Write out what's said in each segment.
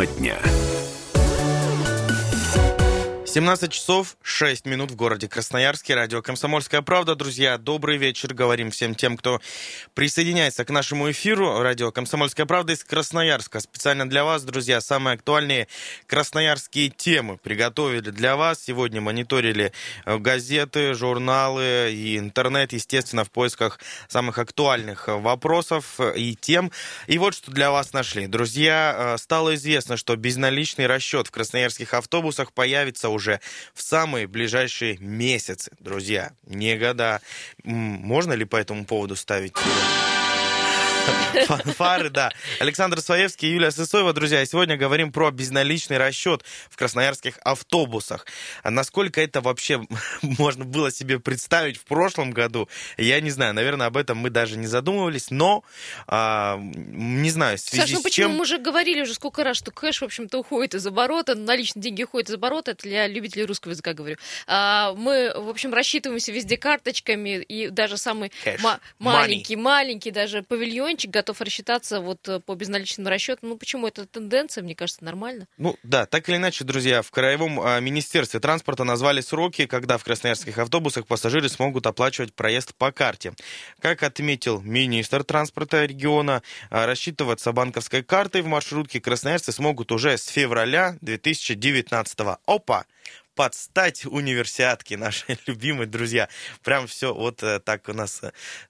Тема дня. 17 часов 6 минут в городе Красноярске. Радио «Комсомольская правда». Друзья, добрый вечер. Говорим всем тем, кто присоединяется к нашему эфиру. Радио «Комсомольская правда» из Красноярска. Специально для вас, друзья, самые актуальные красноярские темы приготовили для вас. Сегодня мониторили э, газеты, журналы и интернет, естественно, в поисках самых актуальных вопросов и тем. И вот что для вас нашли. Друзья, э, стало известно, что безналичный расчет в красноярских автобусах появится уже уже в самые ближайшие месяцы, друзья, не года. Можно ли по этому поводу ставить Фары, да. Александр Своевский и Юлия Сысоева, друзья. Сегодня говорим про безналичный расчет в красноярских автобусах. А насколько это вообще можно было себе представить в прошлом году, я не знаю. Наверное, об этом мы даже не задумывались, но а, не знаю, в связи Саш, ну с почему чем... мы уже говорили уже сколько раз, что кэш, в общем-то, уходит из оборота, наличные деньги уходят из оборота, это для любителей русского языка говорю. А, мы, в общем, рассчитываемся везде карточками, и даже самый ма- Money. маленький, маленький павильончик готов рассчитаться вот э, по безналичному расчету. Ну почему это тенденция, мне кажется, нормально. Ну да, так или иначе, друзья, в Краевом а, министерстве транспорта назвали сроки, когда в красноярских автобусах пассажиры смогут оплачивать проезд по карте. Как отметил министр транспорта региона, а, рассчитываться банковской картой в маршрутке красноярцы смогут уже с февраля 2019 Опа! Под стать универсиадке, наши любимые друзья. Прям все вот э, так у нас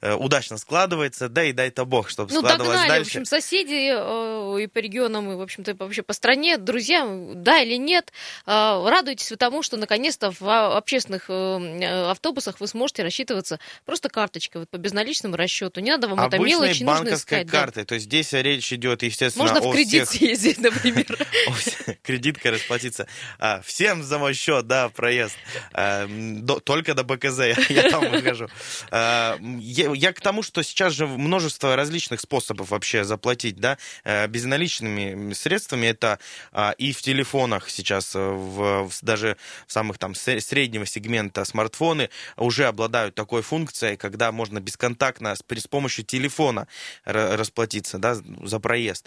э, удачно складывается, да и дай-то бог, чтобы Ну, складывалось догнали, дальше. в общем, соседи э, и по регионам, и, в общем-то, вообще по стране. Друзья, да или нет, радуйтесь вы тому, что наконец-то в общественных автобусах вы сможете рассчитываться просто карточкой, вот по безналичному расчету. Не надо вам это Обычной мелочи нужно банковской искать. да. картой. То есть здесь речь идет, естественно, Можно о в кредит всех... съездить, например. Кредиткой расплатиться. А, всем за мой счет, да, проезд. До- только до БКЗ я, там выхожу. М, я, к тому, что сейчас же множество различных способов вообще заплатить, да, э, безналичными средствами. Это а, и в телефонах сейчас, э, в, даже в самых там сре- среднего сегмента смартфоны уже обладают такой функцией, когда можно бесконтактно с, помощью телефона ра- расплатиться, да, за проезд.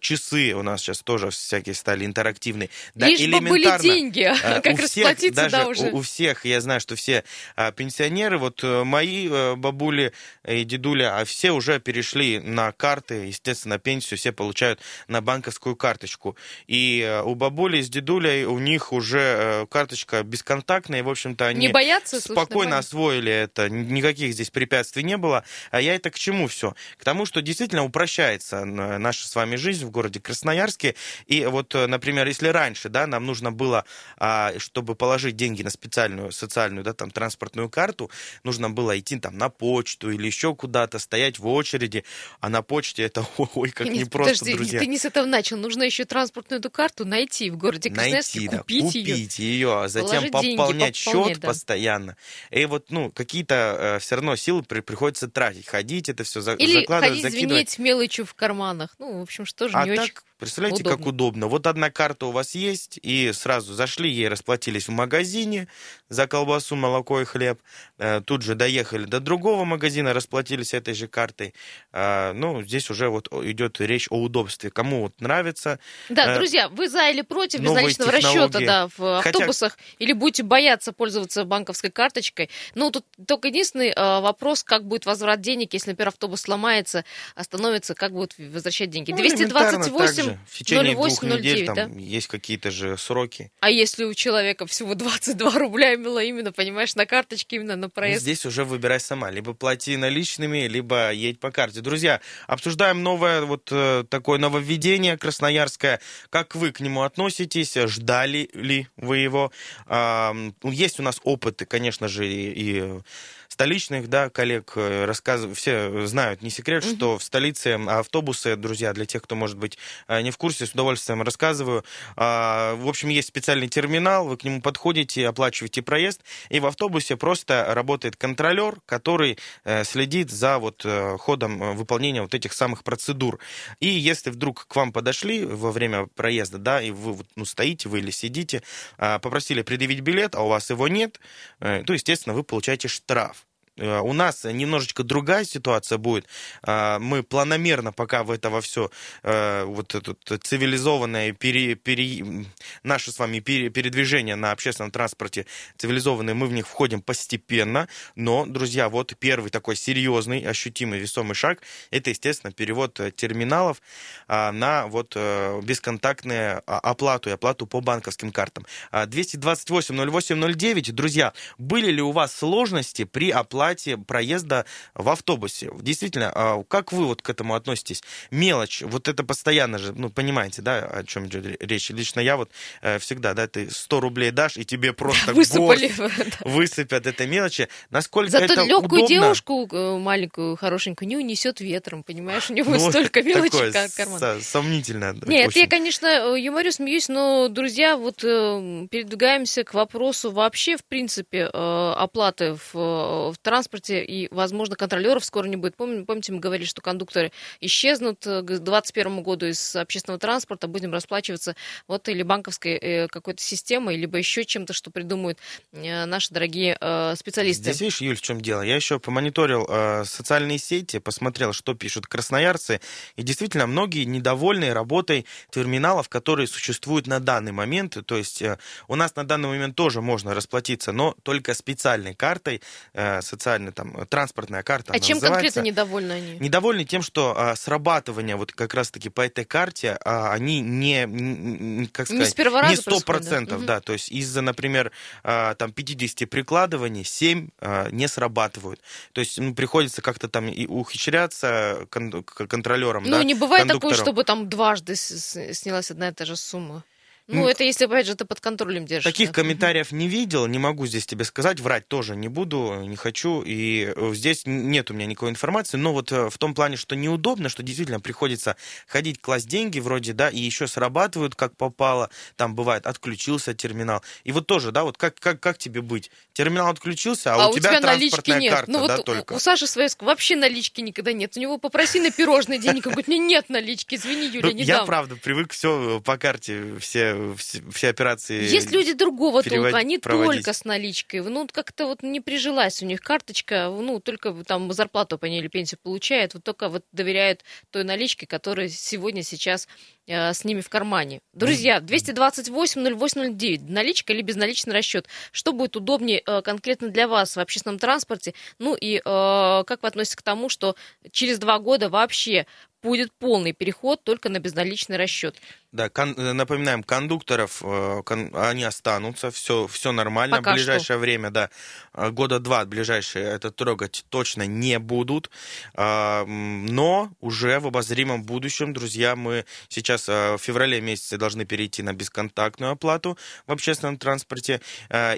Часы у нас сейчас тоже всякие стали интерактивные. Да, Лишь бы были деньги, э, как у всех, расплатиться, даже да, уже. У, у всех, я знаю, что все а, пенсионеры, вот э, мои э, бабули и дедуля, а все уже перешли на карты, естественно, на пенсию все получают на банковскую карточку. И э, у бабули с дедулей у них уже э, карточка бесконтактная, и, в общем-то, они Не боятся? Слушай, спокойно нормально. освоили это, никаких здесь препятствий не было. А я это к чему все? К тому, что действительно упрощается наша с вами жизнь в городе Красноярске. И вот, например, если раньше, да, нам нужно было, а, чтобы положить деньги на специальную социальную, да, там, транспортную карту, нужно было идти там на почту или еще куда-то, стоять в очереди, а на почте это, ой, как непросто, подожди, друзья. ты не с этого начал. Нужно еще транспортную эту карту найти в городе Красноярске, найти, да, купить ее. купить ее, а затем деньги, пополнять пополнять, счет да. постоянно. И вот, ну, какие-то все равно силы при- приходится тратить, ходить это все Или закладывать, ходить закидывать. звенеть мелочью в карманах. Ну, в общем, что же А не так, очень... представляете, удобно. как удобно. Вот одна карта у вас есть, и сразу зашли, ей расплатились в магазине за колбасу, молоко и хлеб. Э, Тут же доехали до другого магазина, расплатились этой же картой. А, Ну, здесь уже вот идет речь о удобстве. Кому вот нравится. Да, Э, друзья, вы за или против безналичного технологии. расчета да, в Хотя- автобусах? Или будете бояться пользоваться банковской карточкой? Ну, тут только единственный э, вопрос, как будет возврат денег, если, например, автобус сломается, остановится, как будут возвращать деньги? Ну, элементарно так 228 же. В течение 08 двух недель 09, да? там есть какие-то же сроки. А если у человека всего 22 рубля было именно, понимаешь, на карточке, именно на Ну, проезд? здесь уже выбирай сама. Либо плати наличными, либо едь по карте. Друзья, обсуждаем новое вот э, такое нововведение красноярское. Как вы к нему относитесь? Ждали ли вы его? М, есть у нас опыты, конечно же, и, и столичных, да, коллег э, рассказывают, все знают, не секрет, Мгм. что в столице автобусы, друзья, для тех, кто, может быть, э, не в курсе, с удовольствием рассказываю. А, В общем, есть специальный терминал, вы к нему подходите, оплачиваете проезд, и в автобусе просто работает контролер, который э, следит за вот ходом выполнения вот этих самых процедур. И если вдруг к вам подошли во время проезда, да, и вы ну, стоите, вы или сидите, а, попросили предъявить билет, а у вас его нет, то, естественно, вы получаете штраф. Э, у нас немножечко другая ситуация будет. А, мы планомерно пока в это во все э, вот это цивилизованное пере, пере, наше с вами пере, передвижение на общественном транспорте цивилизованное, мы в них входим постепенно. Но, друзья, вот первый такой серьезный, ощутимый, весомый шаг, это, естественно, перевод терминалов а, на вот бесконтактную оплату и оплату по банковским картам. 228 08 09, друзья, были ли у вас сложности при оплате проезда в автобусе? Действительно, а как вы вот к этому относитесь? Мелочь, вот это постоянно же, ну, понимаете, да, о чем идет речь? Лично я вот э, всегда, да, ты 100 рублей дашь, и тебе просто Высыпали. высыпят это мелочи. Насколько Зато это легкую удобно? девушку, э, маленькую, хорошенькую, не унесет ветром, понимаешь? У него ну, столько мелочи, как карман. Сомнительно. Нет, я, конечно, э, юморю, смеюсь, но, друзья, вот передвигаемся к вопросу вообще, в принципе, оплаты в, в транспорте и, возможно, контролеров скоро не будет. Помните, помните, мы говорили, что кондукторы исчезнут к 2021 году из общественного транспорта, будем расплачиваться вот или банковской э, какой-то системой, либо еще чем-то, что придумают э, наши дорогие э, специалисты. Здесь видишь, Юль, в чем дело? Я еще помониторил социальные сети, посмотрел, что пишут красноярцы, и действительно многие недовольны работой терминалов, которые существуют на данный момент. То есть у нас на данный момент тоже можно расплатиться, но только специальной картой, социальной там транспортная карта. А чем называется. конкретно недовольны они? Недовольны тем, что а, срабатывание вот как раз-таки по этой карте, а, они не, не, как сказать, не, с первого раза не 100%, да? да, то есть из-за, например, а, там 50 прикладываний 7 а, не срабатывают. То есть ну, приходится как-то там и ухищряться кон- контролерам, Ну, да, не бывает такого, чтобы там дважды снялась одна и та же сумма. Ну, Ну, это если, опять же, ты под контролем держишь. Таких да. комментариев не видел, не могу здесь тебе сказать, врать тоже не буду, не хочу, и э, здесь нет у меня никакой информации, но вот э, в том плане, что неудобно, что действительно приходится ходить, класть деньги вроде, да, и еще срабатывают как попало, там бывает, отключился терминал, и вот тоже, да, вот как, как, как тебе быть? Терминал отключился, а, А у тебя, транспортная нет. карта, ну, да, вот только. У, у Саши Своевского вообще налички никогда нет. У него попроси на пирожные денег, он говорит, мне нет налички, извини, Юля, Ну, не я, правда, привык все по карте, все, все, все операции Есть люди другого переводить, толка, они проводить. только с наличкой. Ну, как-то вот не прижилась у них карточка, ну, только там зарплату по ней или пенсию получают, вот только вот доверяют той наличке, которая сегодня, сейчас э, с ними в кармане. Друзья, 228-08-09, наличка или безналичный расчет. Что будет удобнее э, конкретно для вас в общественном транспорте? Ну и э, как вы относитесь к тому, что через два года вообще будет полный переход только на безналичный расчет? Да, кон- э, напоминаем, кондукторов, э, кон- они останутся, все, все нормально. Пока в ближайшее время, да, э, года два ближайшие это трогать точно не будут. А, Но уже в обозримом будущем, друзья, мы сейчас в феврале месяце должны перейти на бесконтактную оплату в общественном транспорте.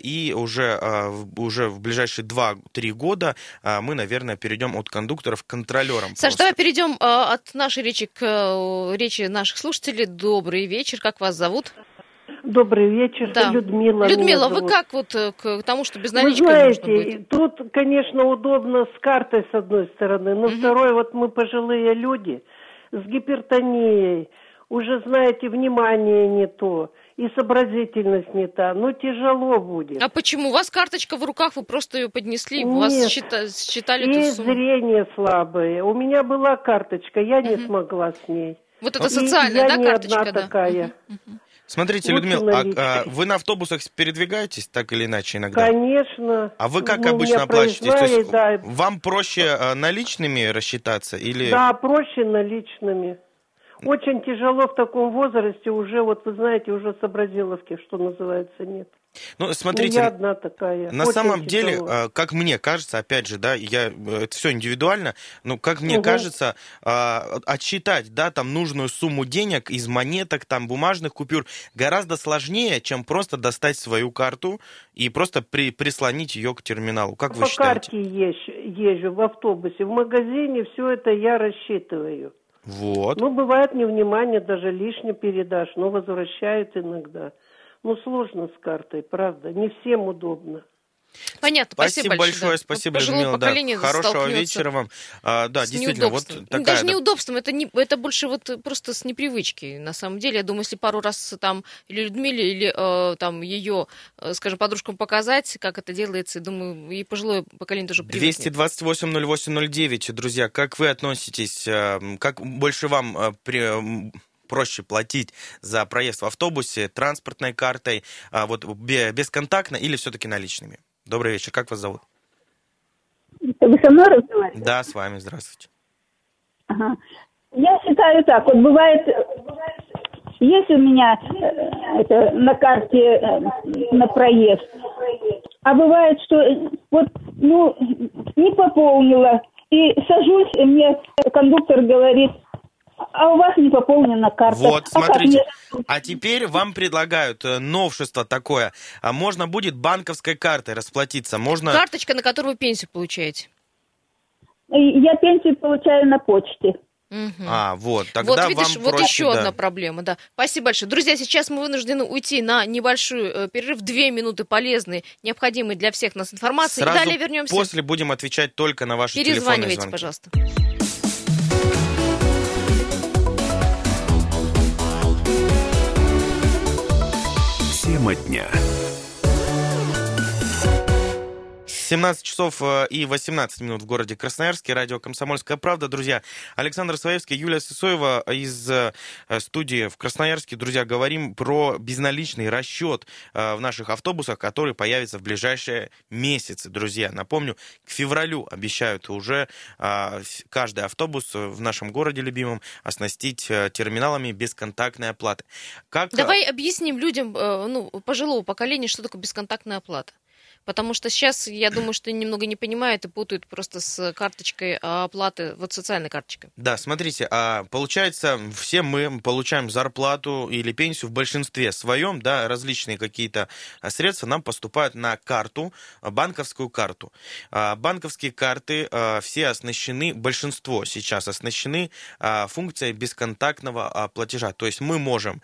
И уже, уже в ближайшие 2-3 года мы, наверное, перейдем от кондукторов к контролерам. Саш, просто. давай перейдем от нашей речи к речи наших слушателей. Добрый вечер, как вас зовут? Добрый вечер, Да. Людмила. Людмила, вы зовут. как вот э, к тому, что без Вы налички нужно знаете, быть? тут, конечно, удобно с картой с одной стороны, но Мгм. второй, вот мы пожилые люди с гипертонией, уже, знаете, внимание не то, и сообразительность не та, ну тяжело будет. А почему? У вас карточка в руках, вы просто ее поднесли, у вас Нет. счита- считали И эту сумму. зрение слабое. У меня была карточка, я не Мгм. смогла с ней. Вот это социальная, да, карточка, да? такая. Смотрите, Людмила, а, а вы на автобусах передвигаетесь так или иначе иногда? Конечно. А вы как Ну, обычно? То есть да, вам проще а, наличными рассчитаться или... Да, проще наличными. Очень тяжело в таком возрасте уже, вот вы знаете, уже сообразиловки, что называется, нет. Ну, смотрите, я одна такая. на Очень самом деле, тяжело. а, как мне кажется, опять же, да, я, э, это все индивидуально, но как мне Мгм. кажется, а, отсчитать, да, там нужную сумму денег из монеток, там бумажных купюр гораздо сложнее, чем просто достать свою карту и просто при, прислонить ее к терминалу. Как вы По считаете? карте езжу, езжу в автобусе, в магазине все это я рассчитываю. Вот. Ну, бывает невнимание, даже лишнее передашь, но возвращают иногда. Ну, сложно с картой, правда, не всем удобно. Понятно, Спасибо, спасибо большое, да. спасибо, Вот пожилое Людмила. Да. Хорошего вечера вам. А, да, с действительно, вот. Ну, такая... Даже да, неудобством, это, не, это больше вот просто с непривычки, на самом деле. Я думаю, если пару раз там или Людмиле, или э, там ее, э, скажем, подружкам показать, как это делается, думаю, и пожилое поколение тоже привыкнет. 228-08-09, друзья, как вы относитесь, э, как больше вам э, при- проще платить за проезд в автобусе транспортной картой, а, вот бе- бесконтактно или все-таки наличными? Добрый вечер, как вас зовут? Вы со мной разговариваете? Да, с вами, здравствуйте. Ага. Я считаю так, вот бывает, есть у меня э, это, на карте э, на проезд, а бывает, что э, вот, ну, не пополнила, и сажусь, и мне кондуктор говорит, а у вас не пополнена карта. Вот, смотрите. А теперь вам предлагают э, новшество такое. А Можно будет банковской картой расплатиться. Можно... Карточка, на которую вы пенсию получаете. Я пенсию получаю на почте. Мгм. А, вот, тогда вот видишь, вам вот проще, еще да. одна проблема, да. Спасибо большое. Друзья, сейчас мы вынуждены уйти на небольшой э, перерыв, две минуты полезной, необходимой для всех нас информации. Сразу и далее вернемся. после будем отвечать только на ваши телефонные Перезванивайте, звонки. пожалуйста. Тема дня. 17 часов э, и 18 минут в городе Красноярске. Радио «Комсомольская правда». Друзья, Александр Своевский, Юлия Сысоева из э, студии в Красноярске. Друзья, говорим про безналичный расчет э, в наших автобусах, который появится в ближайшие месяцы. Друзья, напомню, к февралю обещают уже э, каждый автобус в нашем городе любимом оснастить э, терминалами бесконтактной оплаты. Как, э, Давай объясним людям, э, ну, пожилого поколения, что такое бесконтактная оплата. Потому что сейчас, я думаю, что немного не понимают и путают просто с карточкой а, оплаты, вот социальной карточкой. Да, смотрите, а получается, все мы получаем зарплату или пенсию в большинстве своем, да, различные какие-то а, средства нам поступают на карту, а, банковскую карту. Банковские карты все оснащены, большинство сейчас оснащены функцией бесконтактного платежа. То есть мы можем,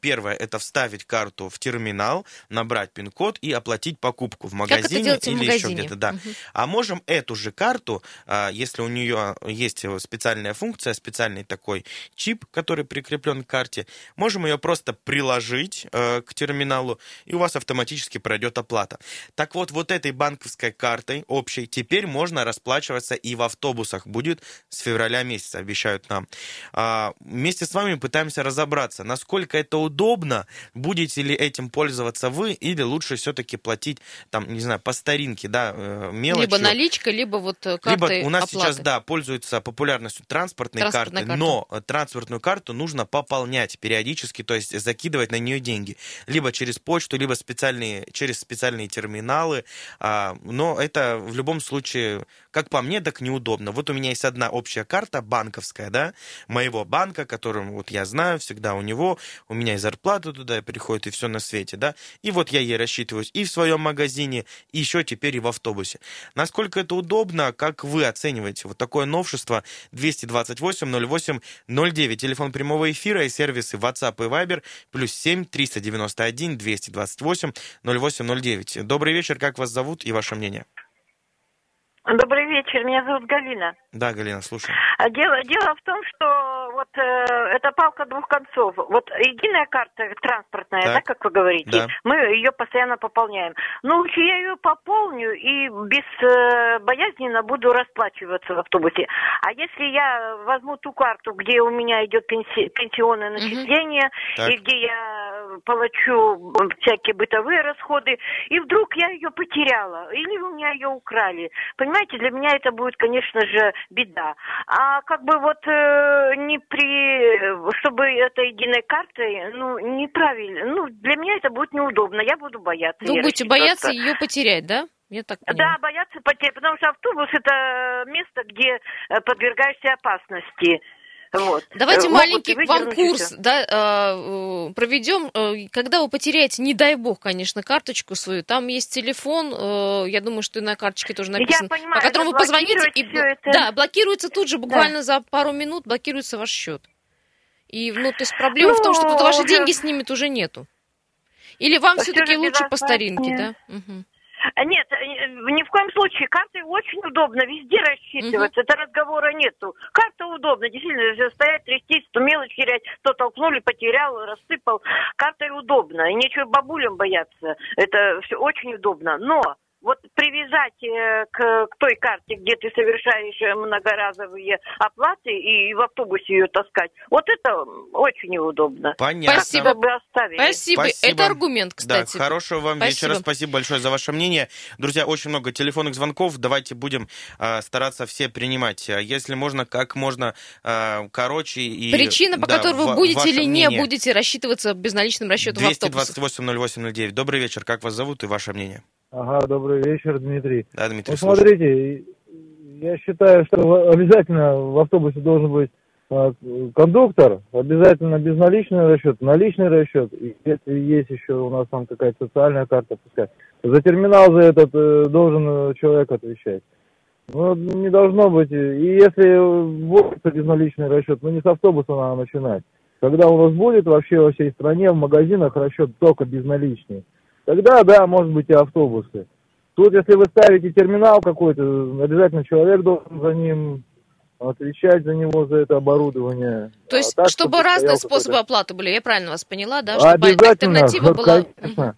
первое, это вставить карту в терминал, набрать пин-код и оплатить покупку в Магазине или еще магазине? где-то. Да. Мгм. А можем эту же карту, а, если у нее есть специальная функция, специальный такой чип, который прикреплен к карте, можем ее просто приложить э, к терминалу, и у вас автоматически пройдет оплата. Так вот, вот этой банковской картой общей теперь можно расплачиваться и в автобусах. Будет с февраля месяца, обещают нам. А, Вместе с вами пытаемся разобраться, насколько это удобно, будете ли этим пользоваться вы, или лучше все-таки платить, там, не знаю, по старинке, да, э, мелочью. Либо наличка, либо вот э, Либо картой у нас оплаты. сейчас, да, пользуются популярностью транспортные карты, карта. но э, транспортную карту нужно пополнять периодически, то есть закидывать на нее деньги. Либо через почту, либо специальные, через специальные терминалы. А, но это в любом случае, как по мне, так неудобно. Вот у меня есть одна общая карта банковская, да, моего банка, которым вот я знаю, всегда у него, у меня и зарплата туда приходит, и все на свете, да. И вот я ей рассчитываюсь и в своем магазине, и еще теперь и в автобусе. Насколько это удобно, как вы оцениваете вот такое новшество 228 08 09, телефон прямого эфира и сервисы WhatsApp и Viber, плюс 7 391 228 08 09. Добрый вечер, как вас зовут и ваше мнение? Добрый вечер, меня зовут Галина. Да, Галина, слушаю. А Дело, дело в том, что вот э, это палка двух концов. Вот единая карта транспортная, Так. да, как вы говорите, Да. мы ее постоянно пополняем. Ну, лучше я ее пополню и без э, боязненно буду расплачиваться в автобусе. А если я возьму ту карту, где у меня идет пенси- пенсионное начисление, Так. и где я плачу всякие бытовые расходы, и вдруг я ее потеряла, или у меня ее украли. Понимаете, для меня это будет, конечно же, беда. А как бы вот э, не при, чтобы это единой картой, ну, неправильно. Ну, для меня это будет неудобно, я буду бояться. Вы будете бояться ее потерять, да? Я так Да, понимаю. бояться потерять, потому что автобус это место, где э, подвергаешься опасности. Вот. Давайте Э, могут маленький вам курс да, э, проведем. Э, Когда вы потеряете, не дай бог, конечно, карточку свою, там есть телефон, я думаю, что и на карточке тоже Я написано, понимаю, по которому вы позвоните, и это. да, блокируется тут же, буквально за пару минут блокируется ваш счет. И, ну, то есть проблема Ну, в том, что тут ваши уже- деньги снимет уже нету. Или вам все-таки лучше по старинке, да? Мгм. Нет, э, ни в коем случае. Картой очень удобно, везде рассчитываться. Это разговора нету. Карта удобна, действительно, стоять, трястись, то мелочь терять, то толкнули, потерял, рассыпал. Картой удобно. И нечего бабулям бояться. Это все очень удобно. Но вот привязать э, к, к той карте, где ты совершаешь э, многоразовые оплаты и в автобусе ее таскать, вот это очень неудобно. Понятно. Спасибо. Бы оставили. Спасибо. Спасибо. Это аргумент, кстати. Да, хорошего вам Спасибо. вечера. Спасибо большое за ваше мнение. Друзья, очень много телефонных звонков. Давайте будем э, стараться все принимать. А Если можно, как можно э, короче и... Причина, по да, которой вы будете или не мнение. будете рассчитываться безналичным расчетом в автобусах. 228-08-09. Добрый вечер. Как вас зовут и ваше мнение? Ага, добрый вечер, Дмитрий. Да, Дмитрий, Ну, смотрите, я считаю, что обязательно в автобусе должен быть а, кондуктор, обязательно безналичный расчет, наличный расчет. И если есть еще у нас там какая-то социальная карта, пускай. За терминал за этот э, должен э, человек отвечать. Ну, не должно быть. И если вводится безналичный расчет, ну не с автобуса надо начинать. Когда у нас будет вообще во всей стране в магазинах расчет только безналичный, тогда, да, может быть и автобусы. Тут, если вы ставите терминал какой-то, обязательно человек должен за ним отвечать за него, за это оборудование. То есть, А так, чтобы стоял разные какой-то- способы оплаты были, я правильно вас поняла, да? Чтобы Обязательно, альтернатива была... конечно.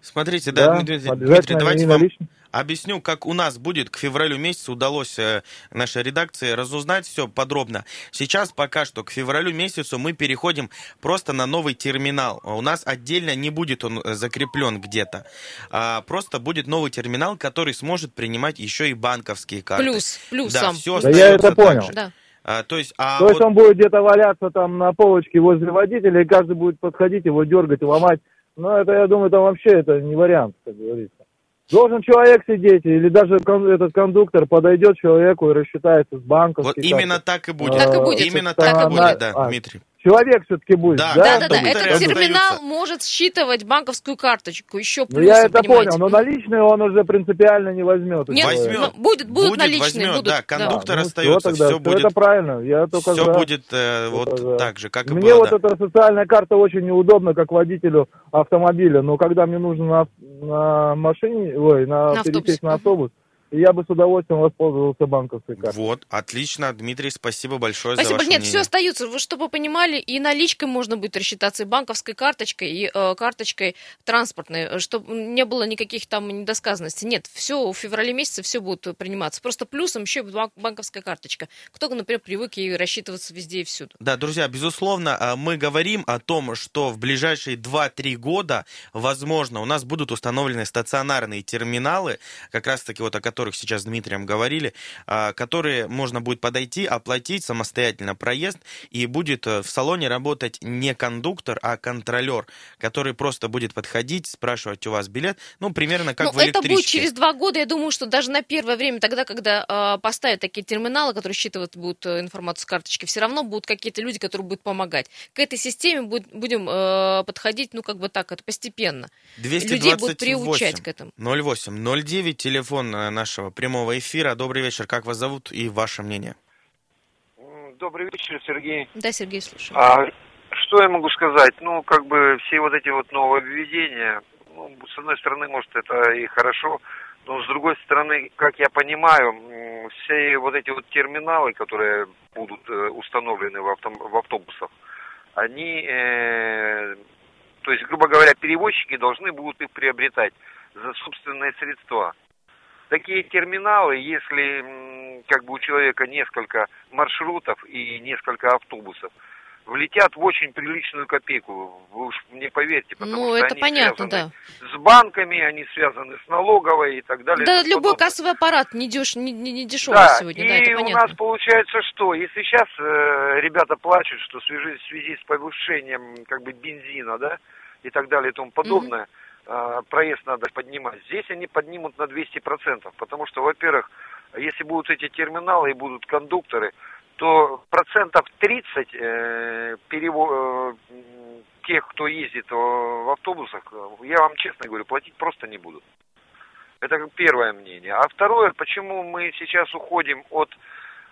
Смотрите, да, Да, Дмитрий, Дмитрий, обязательно давайте вам наличный. Объясню, как у нас будет к февралю месяцу удалось э, нашей редакции разузнать все подробно. Сейчас пока что к февралю месяцу мы переходим просто на новый терминал. У нас отдельно не будет он э, закреплен где-то. А просто будет новый терминал, который сможет принимать еще и банковские карты. Плюс, Да, плюсом. все Да я это понял. Да. А, то есть, а То есть вот- он будет где-то валяться там на полочке возле водителя, и каждый будет подходить, его дергать, ломать. Ну, это, я думаю, там вообще это не вариант, как говорится. Должен человек сидеть, или даже кон- этот кондуктор подойдет человеку и рассчитается с банковской вот именно так и будет. Так и будет. Именно Так так и будет. да, А, Дмитрий. Человек все-таки будет, Да, да? Да, да, да. Этот терминал может считывать банковскую карточку. Еще Ну, плюсы, я это понимаете. понял, но наличные он уже принципиально не возьмет. Нет, Возьмет. ну, будет, будут Будет, наличные, возьмет, будут. да, кондуктор ну, остается, тогда, всё будет- Это правильно, я только Все за. будет э, вот да. так же, как и Мне было. вот да. эта социальная карта очень неудобна, как водителю автомобиля. Но когда мне нужно на, на машине, ой, на, На пересесть на автобус, я бы с удовольствием воспользовался банковской картой. Вот, отлично, Дмитрий, спасибо большое за Спасибо. ваше Нет, мнение. все остается. Вы чтобы вы понимали, и наличкой можно будет рассчитаться, и банковской карточкой, и э, карточкой транспортной, чтобы не было никаких там недосказанностей. Нет, все в феврале месяце все будет приниматься. Просто плюсом еще и бан- банковская карточка. Кто, например, привык ей рассчитываться везде и всюду. Да, друзья, безусловно, а, мы говорим о том, что в ближайшие 2-3 года, возможно, у нас будут установлены стационарные терминалы, как раз-таки вот о которых сейчас с Дмитрием говорили, а, которые можно будет подойти, оплатить самостоятельно проезд, и будет э, в салоне работать не кондуктор, а контролер, который просто будет подходить, спрашивать у вас билет, ну, примерно как Ну, в это будет электричке. через два года. Я думаю, что даже на первое время, тогда, когда э, поставят такие терминалы, которые считывают будут э, информацию с карточки, все равно будут какие-то люди, которые будут помогать. К этой системе будет- будем э, подходить, ну, как бы так, это постепенно. Людей будут приучать к этому. 08 09, телефон э, нашего прямого эфира. Добрый вечер, как вас зовут и ваше мнение? Добрый вечер, Сергей. Да, Сергей, слушаю. А что я могу сказать? Ну, как бы все вот эти вот нововведения, ну, с одной стороны, может, это и хорошо, но с другой стороны, как я понимаю, все вот эти вот терминалы, которые будут э, установлены в, автом- в автобусах, они, э, то есть, грубо говоря, перевозчики должны будут их приобретать за собственные средства. Такие терминалы, если как бы у человека несколько маршрутов и несколько автобусов, влетят в очень приличную копейку. Вы уж мне поверьте, потому Ну, что это они понятно, связаны да. с банками, они связаны с налоговой и так далее. Да, любой подобное. кассовый аппарат не, деш, не, не, не дешевый Да, сегодня, и да, это у нас получается что? Если сейчас э, ребята плачут, что в связи, в связи с повышением как бы бензина, да, и так далее и тому подобное, э, проезд надо поднимать. Здесь они поднимут на 200%, потому что, во-первых, если будут эти терминалы и будут кондукторы, то процентов 30 э, перево- э, тех, кто ездит э, в автобусах, э, я вам честно говорю, платить просто не будут. Это первое мнение. А второе, почему мы сейчас уходим от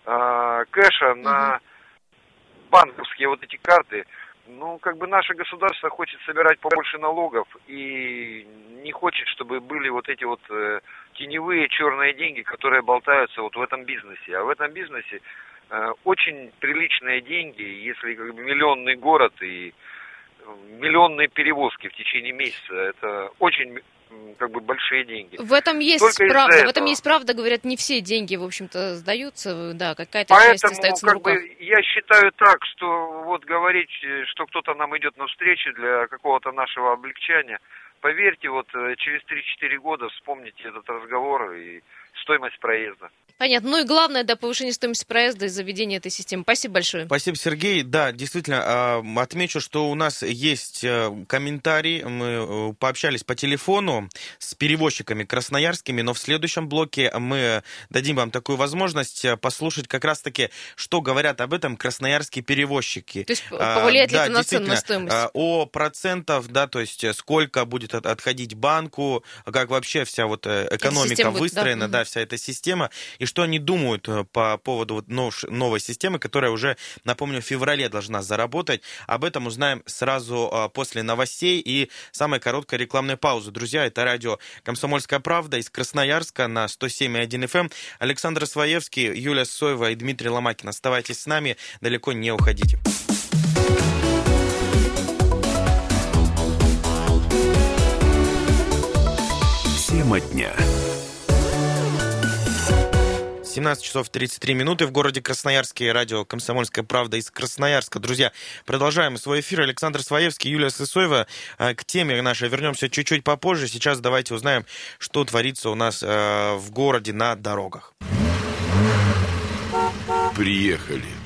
э, кэша на банковские вот эти карты. Ну, как бы наше государство хочет собирать побольше налогов и не хочет, чтобы были вот эти вот э, теневые черные деньги, которые болтаются вот в этом бизнесе. А в этом бизнесе э, очень приличные деньги, если как бы миллионный город и э, миллионные перевозки в течение месяца, это очень как бы большие деньги. В этом есть Только правда. В этом есть правда, говорят, не все деньги, в общем-то, сдаются, да, какая-то часть Поэтому, остается на как руках. бы, я считаю так, что вот говорить, э, что кто-то нам идет навстречу для какого-то нашего облегчания, поверьте, вот э, через 3-4 года вспомните этот разговор и стоимость проезда. Понятно. Ну и главное, да, повышение стоимости проезда и заведения этой системы. Спасибо большое. Спасибо, Сергей. Да, действительно, а, отмечу, что у нас есть э, комментарий. Мы э, пообщались по телефону с перевозчиками красноярскими, но в следующем блоке мы дадим вам такую возможность послушать как раз-таки, что говорят об этом красноярские перевозчики. То есть А, повлияет ли да, это на цену, на стоимость? а, О процентов, да, то есть сколько будет от- отходить банку, как вообще вся вот э, экономика система будет, да, выстроена, да, вся эта система, и что они думают э, по поводу вот нов- новой системы, которая уже, напомню, в феврале должна заработать. Об этом узнаем сразу э, после новостей и самой короткой рекламной паузы. Друзья, это радио «Комсомольская правда» из Красноярска на 107,1 FM. эм. Александр Своевский, Юлия Соева и Дмитрий Ломакин. Оставайтесь с нами, далеко не уходите. Тема дня. 17 часов 33 минуты в городе Красноярске. Радио «Комсомольская правда» из Красноярска. Друзья, продолжаем свой эфир. Александр Своевский, Юлия Сысоева. Э, К теме нашей вернемся чуть-чуть попозже. Сейчас давайте узнаем, что творится у нас э, в городе на дорогах. Приехали.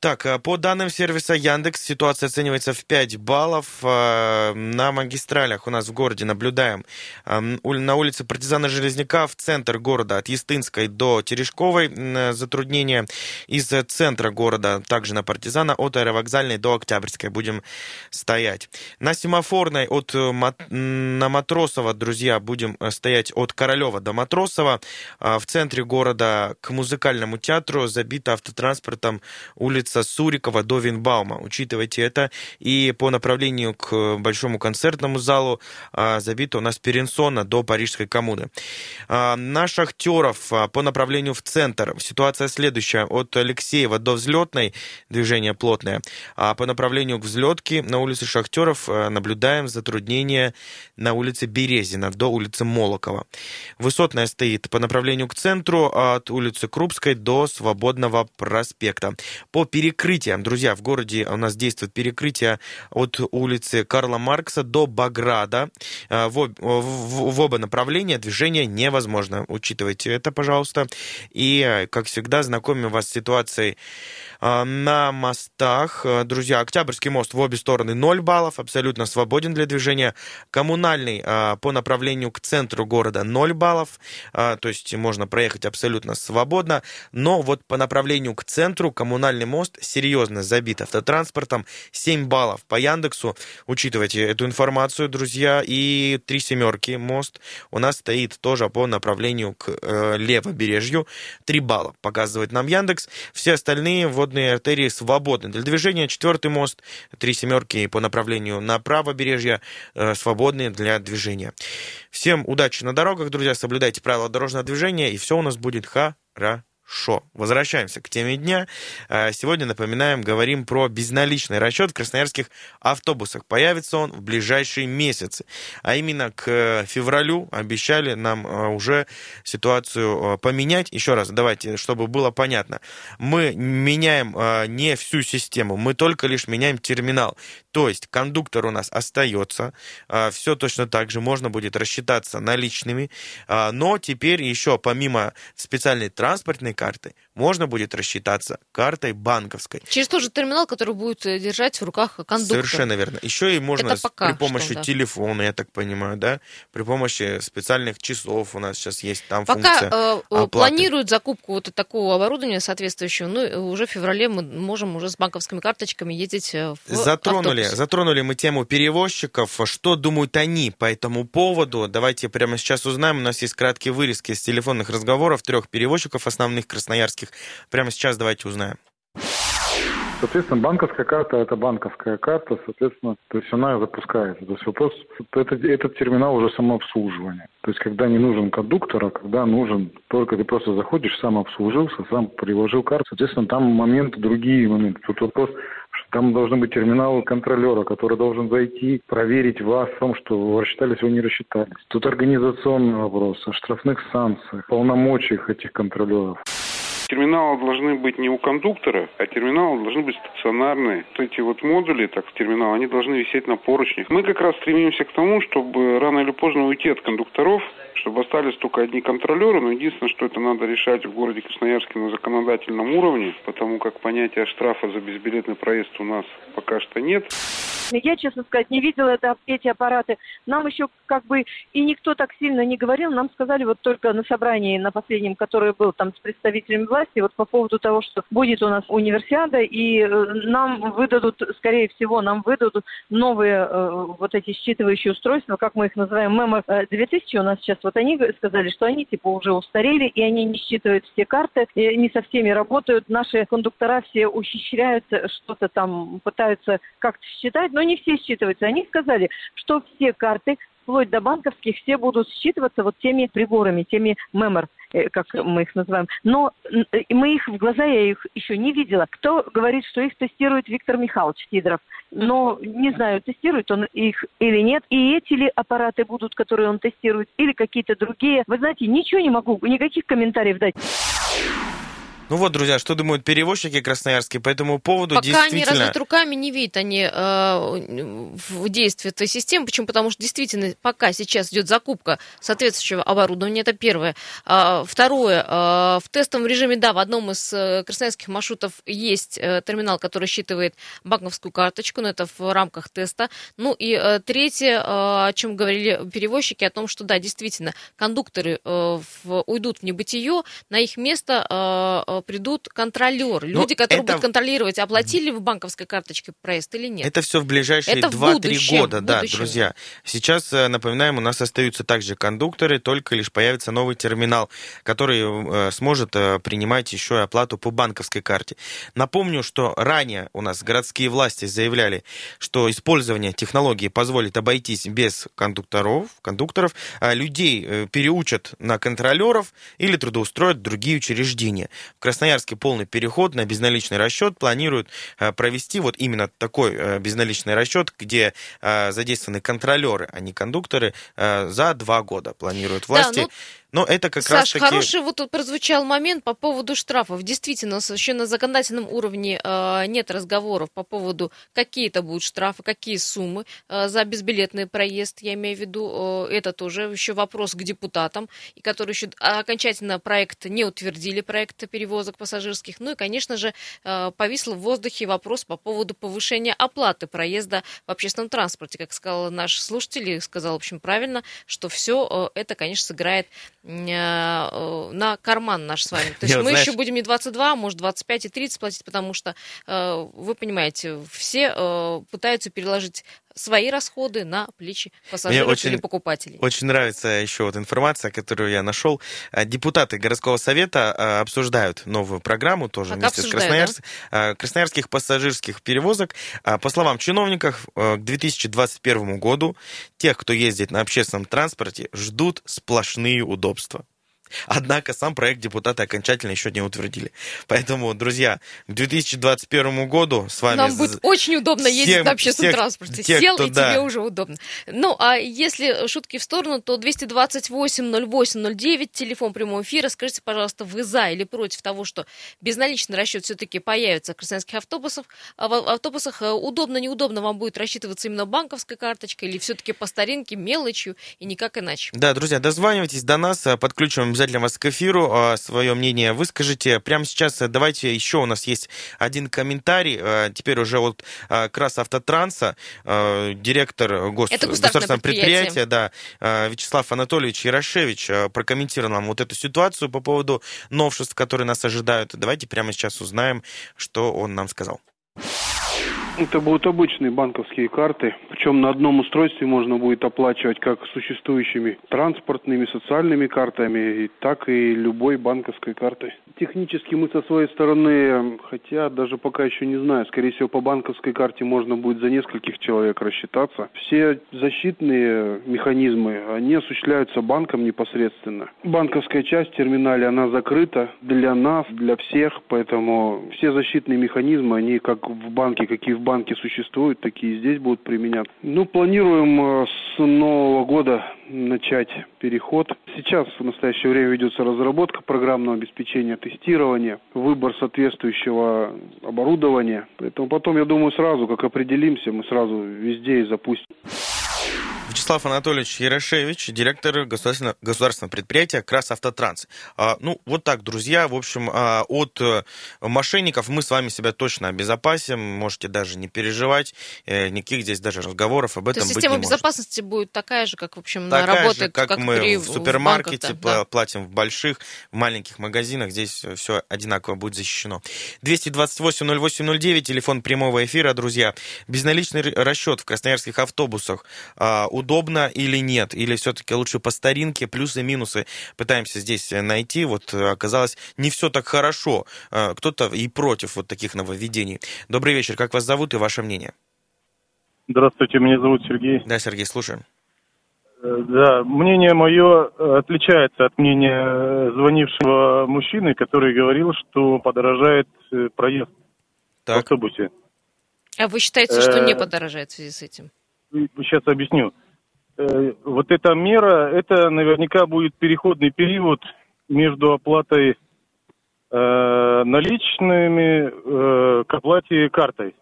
Так, э, по данным сервиса Яндекс, ситуация оценивается в 5 баллов. Э, На магистралях у нас в городе наблюдаем на улице Партизана Железняка в центр города от Естинской до Терешковой затруднения. Из э, центра города также на Партизана от Аэровокзальной до Октябрьской будем стоять. На семафорной от э, на Матросова, друзья, будем э, стоять от Королева до Матросова. А В центре города к музыкальному театру забита автотранспортом улица Сурикова до Винбаума. Учитывайте это. И по направлению к большому концертному залу а, забита у нас Перенсона до Парижской коммуны. А, На Шахтеров а, по направлению в центр ситуация следующая. От Алексеева до Взлетной движение плотное. А по направлению к Взлетке на улице Шахтеров наблюдаем затруднения на улице Березина до улицы Молокова. Высотная стоит по направлению к центру от улицы Крупской до Свободного проспекта. По перекрытиям, друзья, в городе у нас действует перекрытие от улицы Карла Маркса до Баграда. А, В, в- в оба направления движение невозможно. Учитывайте это, пожалуйста. И, э, как всегда, знакомим вас с ситуацией а, на мостах. А, Друзья, Октябрьский мост в обе стороны 0 баллов, абсолютно свободен для движения. Коммунальный а, по направлению к центру города 0 баллов, а, то есть можно проехать абсолютно свободно. Но вот по направлению к центру коммунальный мост серьезно забит автотранспортом. 7 баллов по Яндексу. Учитывайте эту информацию, друзья. И три семерки мост у нас стоит тоже по направлению к э, левобережью. 3 балла показывает нам Яндекс. Все остальные водные артерии свободны для движения. Четвертый мост, три семерки по направлению на правобережье э, свободны для движения. Всем удачи на дорогах, друзья. Соблюдайте правила дорожного движения, и все у нас будет хорошо. Возвращаемся к теме дня. А, Сегодня, напоминаем, говорим про безналичный расчет в красноярских автобусах. Появится он в ближайшие месяцы. А именно к э, февралю обещали нам э, уже ситуацию э, поменять. Еще раз, давайте, чтобы было понятно. Мы меняем не всю систему, мы только лишь меняем терминал. То есть кондуктор у нас остается, все точно так же, можно будет рассчитаться наличными, а, но теперь еще помимо специальной транспортной карты, можно будет рассчитаться картой банковской. Через тот же терминал, который будет э, держать в руках кондуктор. Совершенно верно. Еще и можно с- пока при помощи что, да. телефона, я так понимаю, да, при помощи специальных часов у нас сейчас есть там Пока функция. э, э, оплаты. планируют закупку вот такого оборудования соответствующего, ну, уже в феврале мы можем уже с банковскими карточками ездить в Затронули. Затронули мы тему перевозчиков. Что думают они по этому поводу? Давайте прямо сейчас узнаем. У нас есть краткие вырезки из телефонных разговоров трех перевозчиков основных красноярских. Прямо сейчас давайте узнаем. Соответственно, банковская карта – это банковская карта, соответственно, то есть она запускается. То есть вопрос, это, этот терминал уже самообслуживание. То есть когда не нужен кондуктор, а когда нужен, только ты просто заходишь, сам обслужился, сам приложил карту. Соответственно, там моменты, другие моменты. Тут вопрос, там должны быть терминалы контролера, который должен зайти, проверить вас в том, что вы рассчитались, вы не рассчитались. Тут организационный вопрос о штрафных санкциях, полномочиях этих контролеров. Терминалы должны быть не у кондуктора, а терминалы должны быть стационарные. Вот эти вот модули, так в терминал, они должны висеть на поручнях. Мы как раз стремимся к тому, чтобы рано или поздно уйти от кондукторов, чтобы остались только одни контролеры, но единственное, что это надо решать в городе Красноярске на законодательном уровне, потому как понятия штрафа за безбилетный проезд у нас пока что нет. Я, честно сказать, не видела это, эти аппараты. Нам еще как бы и никто так сильно не говорил. Нам сказали вот только на собрании, на последнем, которое был там с представителями власти, вот по поводу того, что будет у нас универсиада, и э, нам выдадут, скорее всего, нам выдадут новые э, вот эти считывающие устройства, как мы их называем, МЭМО 2000 у нас сейчас. Вот они сказали, что они типа уже устарели, и они не считывают все карты, и не со всеми работают. Наши кондуктора все ухищряются, что-то там пытаются как-то считать, но не все считываются. Они сказали, что все карты, вплоть до банковских, все будут считываться вот теми приборами, теми мемор, э, как мы их называем. Но мы их в глаза, я их еще не видела. Кто говорит, что их тестирует Виктор Михайлович Сидоров? Но не знаю, тестирует он их или нет. И эти ли аппараты будут, которые он тестирует, или какие-то другие. Вы знаете, ничего не могу, никаких комментариев дать. Ну вот, друзья, что думают перевозчики красноярские по этому поводу? Пока действительно... они разводят руками, не видят они э, в действии этой системы. Почему? Потому что действительно пока сейчас идет закупка соответствующего оборудования, это первое. А, второе, а, в тестовом режиме, да, в одном из э, красноярских маршрутов есть э, терминал, который считывает банковскую карточку, но это в рамках теста. Ну и третье, о чем говорили перевозчики, о том, что да, действительно, кондукторы в, уйдут в небытие, на их место придут контролеры, ну, люди, которые это... будут контролировать, оплатили вы банковской карточкой проезд или нет. Это все в ближайшие 2-3 года, да, друзья. Сейчас, э, напоминаем, у нас остаются также кондукторы, только лишь появится новый терминал, который э, сможет э, принимать еще и оплату по банковской карте. Напомню, что ранее у нас городские власти заявляли, что использование технологии позволит обойтись без кондукторов, кондукторов, а людей переучат на контролеров или трудоустроят другие учреждения. В Красноярске полный переход на безналичный расчет планируют э, провести вот именно такой э, безналичный расчет, где э, задействованы контролеры, а не кондукторы, за два года планируют власти. Да, ну... Но это как Саш, раз таки... хороший вот тут прозвучал момент по поводу штрафов. Действительно, еще на законодательном уровне э, нет разговоров по поводу, какие это будут штрафы, какие суммы э, за безбилетный проезд. Я имею в виду, э, это тоже еще вопрос к депутатам, и которые еще окончательно проект не утвердили, проект перевозок пассажирских. Ну и, конечно же, э, повисл в воздухе вопрос по поводу повышения оплаты проезда в общественном транспорте. Как сказал наш слушатель, и сказал, в общем, правильно, что все э, это, конечно, сыграет на карман наш с вами. То есть Я, мы знаешь... еще будем не 22, а может 25 и 30 платить, потому что, э, вы понимаете, все э, пытаются переложить свои расходы на плечи пассажиров Мне очень, или покупателей. Очень нравится еще вот информация, которую я нашел. Депутаты городского совета обсуждают новую программу, тоже так вместе с Красноярск... да? красноярских пассажирских перевозок. По словам чиновников, к 2021 году тех, кто ездит на общественном транспорте, ждут сплошные удобства. Однако сам проект депутаты окончательно еще не утвердили. Поэтому, друзья, к 2021 году с вами... Нам будет очень удобно всем, ездить на общественном всех, транспорте. Тех, Сел, кто, и да. тебе уже удобно. Ну, а если шутки в сторону, то 228-08-09, телефон прямого эфира. Скажите, пожалуйста, вы за или против того, что безналичный расчет все-таки появится в красноярских автобусах? А в автобусах э, удобно, неудобно вам будет рассчитываться именно банковской карточкой или все-таки по старинке, мелочью и никак иначе? Да, друзья, дозванивайтесь до нас, э, подключим обязательно вас к эфиру, а, свое мнение выскажите. Прямо сейчас э, давайте еще у нас есть один комментарий. Э, теперь уже вот э, Крас Автотранса, директор гос... государственного предприятия, предприятия да, Вячеслав Анатольевич Ярошевич прокомментировал нам вот эту ситуацию по поводу новшеств, которые нас ожидают. Давайте прямо сейчас узнаем, что он нам сказал. Это будут обычные банковские карты, причем на одном устройстве можно будет оплачивать как существующими транспортными, социальными картами, так и любой банковской картой. Технически мы со своей стороны, хотя даже пока еще не знаю, скорее всего по банковской карте можно будет за нескольких человек рассчитаться. Все защитные механизмы, они осуществляются банком непосредственно. Банковская часть в терминале, она закрыта для нас, для всех, поэтому все защитные механизмы, они как в банке, какие в банке существуют, такие здесь будут применяться. Ну, планируем э, с нового года начать переход. Сейчас в настоящее время ведется разработка программного обеспечения, тестирование, выбор соответствующего оборудования. Поэтому потом, я думаю, сразу, как определимся, мы сразу везде и запустим. Вячеслав Анатольевич Ярошевич, директор государственного, государственного предприятия «Красавтотранс». А, ну, вот так, друзья. В общем, а, от э, мошенников мы с вами себя точно обезопасим. Можете даже не переживать. Э, никаких здесь даже разговоров об этом То есть быть система не может. безопасности будет такая же, как, в общем, Такая работает, же, как, мы при, в супермаркете банках, да, платим в больших, в маленьких магазинах. Здесь все одинаково будет защищено. 228-08-09, телефон прямого эфира, друзья. Безналичный расчет в красноярских автобусах а, удобно или нет? Или все-таки лучше по старинке? Плюсы и минусы пытаемся здесь э, найти. Вот э, оказалось, не все так хорошо. А, Кто-то и против вот таких нововведений. Добрый вечер. Как вас зовут и ваше мнение? Здравствуйте, меня зовут Сергей. Да, Сергей, слушаем. Э, Да, мнение мое э, отличается от мнения э, звонившего мужчины, который говорил, что подорожает э, проезд в автобусе. А вы считаете, что не Э, подорожает в связи с этим? Сейчас объясню. Э, Вот эта мера, это наверняка будет переходный период между оплатой э, наличными э, к оплате картой.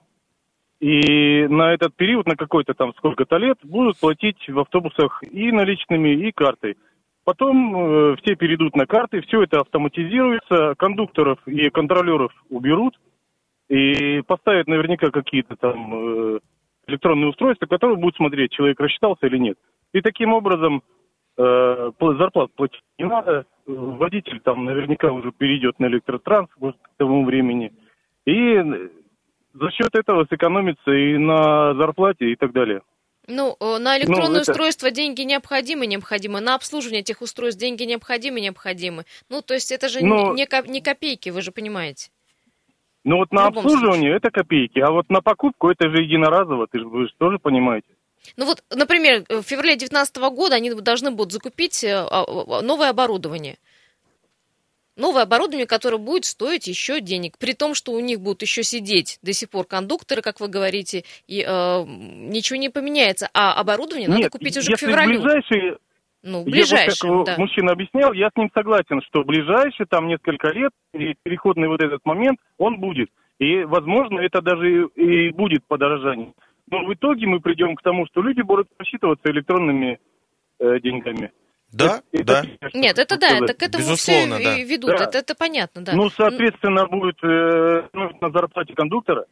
И на этот период, на какой-то там сколько-то лет, будут платить в автобусах и наличными, и картой. Потом э, все перейдут на карты, все это автоматизируется, кондукторов и контролеров уберут и поставят наверняка какие-то там э, электронные устройства, которые будут смотреть, человек рассчитался или нет. И таким образом э, пла- зарплат платить не надо, водитель там наверняка уже перейдет на электротранспорт к тому времени. И за счет этого сэкономится и на зарплате и так далее. Ну, э, на электронные Ну, это- устройства деньги необходимы, необходимы. На обслуживание этих устройств деньги необходимы, необходимы. Ну, то есть это же Ну- не, не копейки, вы же понимаете. Но вот В на обслуживание это копейки, а вот на покупку это же единоразово, ты же, вы же тоже понимаете. Ну вот, например, в феврале 2019 года они должны будут закупить э, а, а, новое оборудование. Новое оборудование, которое будет стоить еще денег. При том, что у них будут еще сидеть до сих пор кондукторы, как вы говорите, и э, ничего не поменяется. А оборудование надо Нет, купить уже к если февралю. ближайшие, Ну, Я вот как да. мужчина объяснял, я с ним согласен, что ближайшие там несколько лет и переходный вот этот момент, он будет. И, возможно, это даже и будет подорожание. Но в итоге мы придем к тому, что люди будут рассчитываться электронными э, деньгами. Да, да. Нет, это да, это к этому Безусловно, все да. ведут. Да. Это, это понятно, да. Ну, соответственно, будет э, ну, на зарплате кондуктора.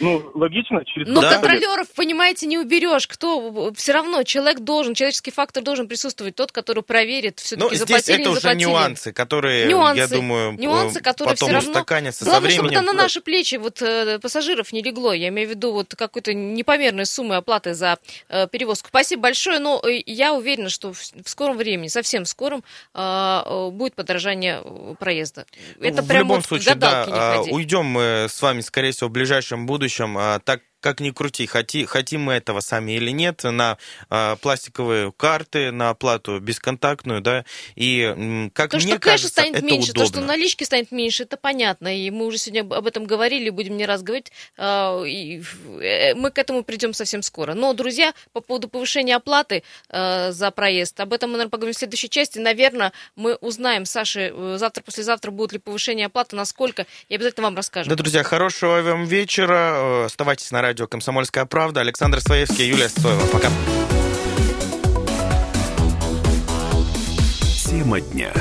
Ну, логично, через Но сколько лет? контролеров, понимаете, не уберешь. Кто все равно человек должен, человеческий фактор должен присутствовать, тот, который проверит, Ну, все-таки здесь заплатили, это не уже заплатили. нюансы, которые, Нюансы, я думаю, нюансы, э, которые потом все равно... устаканятся со Главное, чтобы временем. это на наши плечи вот э, пассажиров не легло. Я имею в виду вот какой-то непомерной суммы оплаты за э, перевозку. Спасибо большое, но э, я уверена, что в, в скором времени, совсем скором, э, будет подорожание проезда. Это в прям любом вот случае, да, а, уйдем мы с вами, скорее всего, в ближайшем будущем, а, так как ни крути, хоти, хотим мы этого сами или нет, на а, пластиковые карты, на оплату бесконтактную, да, и как То, мне что кэша кажется, станет это меньше, удобно. то, что налички станет меньше, это понятно. И мы уже сегодня об этом говорили, будем не раз говорить. а, и, э, Мы к этому придем совсем скоро. Но, друзья, по поводу повышения оплаты э, за проезд, об этом мы, наверное, поговорим в следующей части. Наверное, мы узнаем, Саши, э, завтра-послезавтра будет ли повышение оплаты, насколько, и обязательно вам расскажем. Да, друзья, хорошего вам вечера. Э, Оставайтесь на радио «Комсомольская правда». Александр Своевский, Юлия Стоева. Пока. Тема дня.